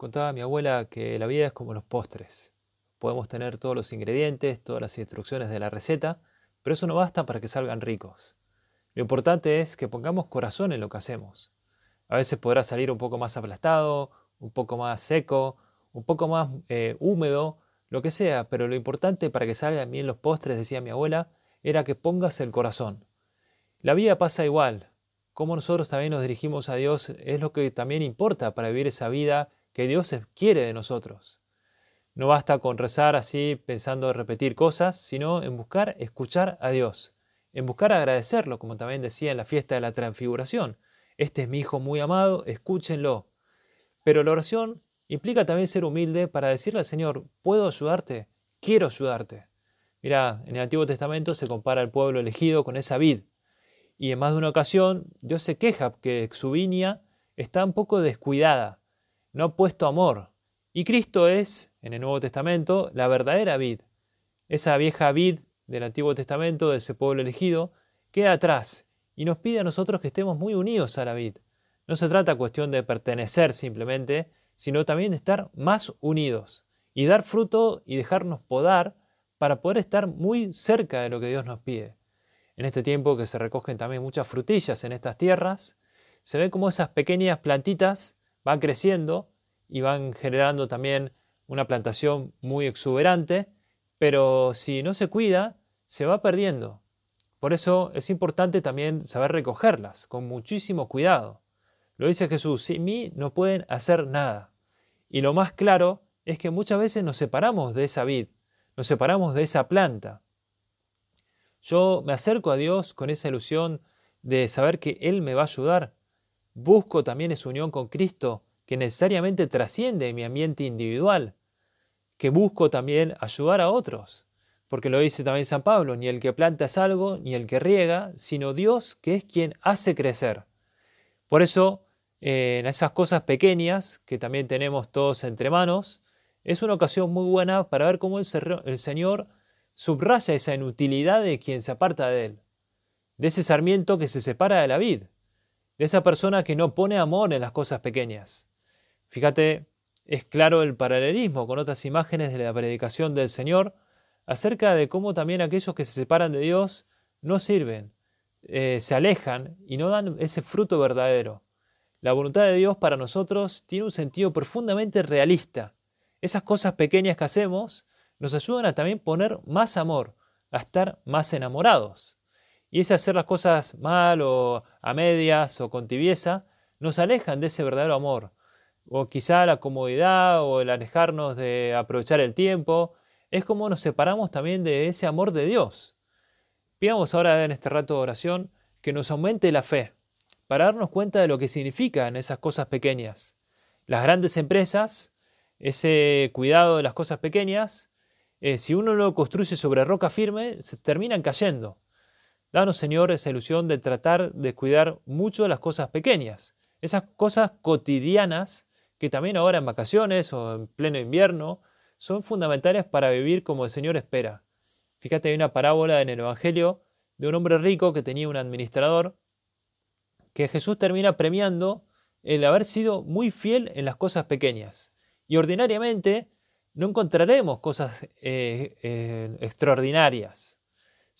Contaba mi abuela que la vida es como los postres. Podemos tener todos los ingredientes, todas las instrucciones de la receta, pero eso no basta para que salgan ricos. Lo importante es que pongamos corazón en lo que hacemos. A veces podrá salir un poco más aplastado, un poco más seco, un poco más eh, húmedo, lo que sea, pero lo importante para que salgan bien los postres, decía mi abuela, era que pongas el corazón. La vida pasa igual. Cómo nosotros también nos dirigimos a Dios es lo que también importa para vivir esa vida que Dios quiere de nosotros. No basta con rezar así pensando en repetir cosas, sino en buscar escuchar a Dios, en buscar agradecerlo, como también decía en la fiesta de la transfiguración. Este es mi Hijo muy amado, escúchenlo. Pero la oración implica también ser humilde para decirle al Señor, puedo ayudarte, quiero ayudarte. Mira, en el Antiguo Testamento se compara al pueblo elegido con esa vid. Y en más de una ocasión Dios se queja que su viña está un poco descuidada, no ha puesto amor. Y Cristo es, en el Nuevo Testamento, la verdadera vid. Esa vieja vid del Antiguo Testamento, de ese pueblo elegido, queda atrás y nos pide a nosotros que estemos muy unidos a la vid. No se trata cuestión de pertenecer simplemente, sino también de estar más unidos y dar fruto y dejarnos podar para poder estar muy cerca de lo que Dios nos pide en este tiempo que se recogen también muchas frutillas en estas tierras, se ve como esas pequeñas plantitas van creciendo y van generando también una plantación muy exuberante, pero si no se cuida, se va perdiendo. Por eso es importante también saber recogerlas con muchísimo cuidado. Lo dice Jesús, sin mí no pueden hacer nada. Y lo más claro es que muchas veces nos separamos de esa vid, nos separamos de esa planta. Yo me acerco a Dios con esa ilusión de saber que Él me va a ayudar. Busco también esa unión con Cristo que necesariamente trasciende mi ambiente individual, que busco también ayudar a otros, porque lo dice también San Pablo, ni el que planta es algo, ni el que riega, sino Dios que es quien hace crecer. Por eso, en esas cosas pequeñas que también tenemos todos entre manos, es una ocasión muy buena para ver cómo el, el Señor subraya esa inutilidad de quien se aparta de él, de ese sarmiento que se separa de la vid, de esa persona que no pone amor en las cosas pequeñas. Fíjate, es claro el paralelismo con otras imágenes de la predicación del Señor acerca de cómo también aquellos que se separan de Dios no sirven, eh, se alejan y no dan ese fruto verdadero. La voluntad de Dios para nosotros tiene un sentido profundamente realista. Esas cosas pequeñas que hacemos nos ayudan a también poner más amor, a estar más enamorados. Y ese hacer las cosas mal o a medias o con tibieza nos alejan de ese verdadero amor. O quizá la comodidad o el alejarnos de aprovechar el tiempo. Es como nos separamos también de ese amor de Dios. Pidamos ahora en este rato de oración que nos aumente la fe para darnos cuenta de lo que significan esas cosas pequeñas. Las grandes empresas, ese cuidado de las cosas pequeñas, eh, si uno lo construye sobre roca firme, se terminan cayendo. Danos, Señor, esa ilusión de tratar de cuidar mucho las cosas pequeñas, esas cosas cotidianas que también ahora en vacaciones o en pleno invierno son fundamentales para vivir como el Señor espera. Fíjate, hay una parábola en el Evangelio de un hombre rico que tenía un administrador que Jesús termina premiando el haber sido muy fiel en las cosas pequeñas. Y ordinariamente no encontraremos cosas eh, eh, extraordinarias,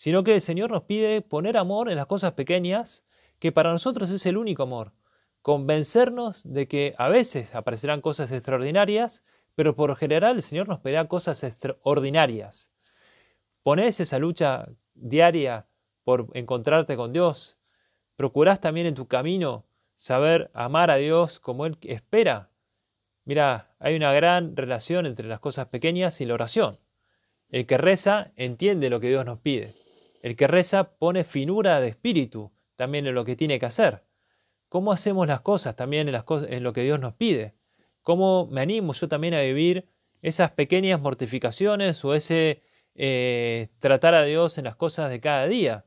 sino que el Señor nos pide poner amor en las cosas pequeñas, que para nosotros es el único amor. Convencernos de que a veces aparecerán cosas extraordinarias, pero por general el Señor nos pedirá cosas extraordinarias. Ponés esa lucha diaria por encontrarte con Dios. Procurás también en tu camino saber amar a Dios como Él espera Mira, hay una gran relación entre las cosas pequeñas y la oración. El que reza entiende lo que Dios nos pide. El que reza pone finura de espíritu también en lo que tiene que hacer. ¿Cómo hacemos las cosas también en, lo que Dios nos pide? ¿Cómo me animo yo también a vivir esas pequeñas mortificaciones o ese eh, tratar a Dios en las cosas de cada día?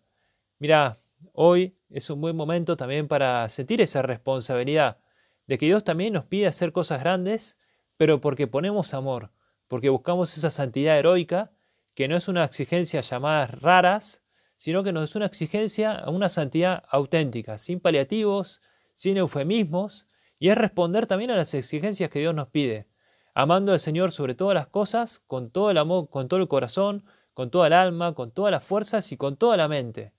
Mira, hoy es un buen momento también para sentir esa responsabilidad de que Dios también nos pide hacer cosas grandes, pero porque ponemos amor, porque buscamos esa santidad heroica, que no es una exigencia llamada raras, sino que nos es una exigencia a una santidad auténtica, sin paliativos, sin eufemismos, Y es responder también a las exigencias que Dios nos pide, amando al Señor sobre todas las cosas, con todo el amor, con todo el corazón, con toda el alma, con todas las fuerzas y con toda la mente.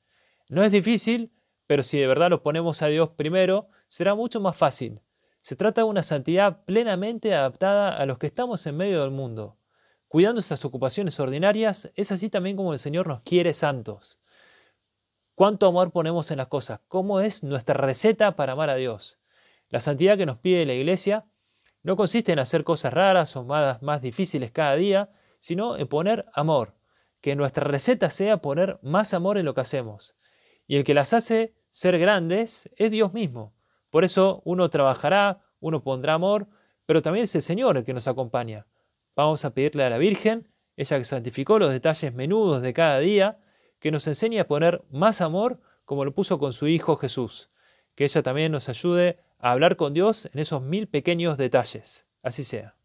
No es difícil, pero si de verdad lo ponemos a Dios primero, será mucho más fácil. Se trata de una santidad plenamente adaptada a los que estamos en medio del mundo. Cuidando esas ocupaciones ordinarias, es así también como el Señor nos quiere santos. ¿Cuánto amor ponemos en las cosas? ¿Cómo es nuestra receta para amar a Dios? La santidad que nos pide la Iglesia no consiste en hacer cosas raras o más, más difíciles cada día, sino en poner amor. Que nuestra receta sea poner más amor en lo que hacemos. Y el que las hace ser grandes es Dios mismo. Por eso uno trabajará, uno pondrá amor, pero también es el Señor el que nos acompaña. Vamos a pedirle a la Virgen, ella que santificó los detalles menudos de cada día, que nos enseñe a poner más amor como lo puso con su Hijo Jesús. Que ella también nos ayude a hablar con Dios en esos mil pequeños detalles. Así sea.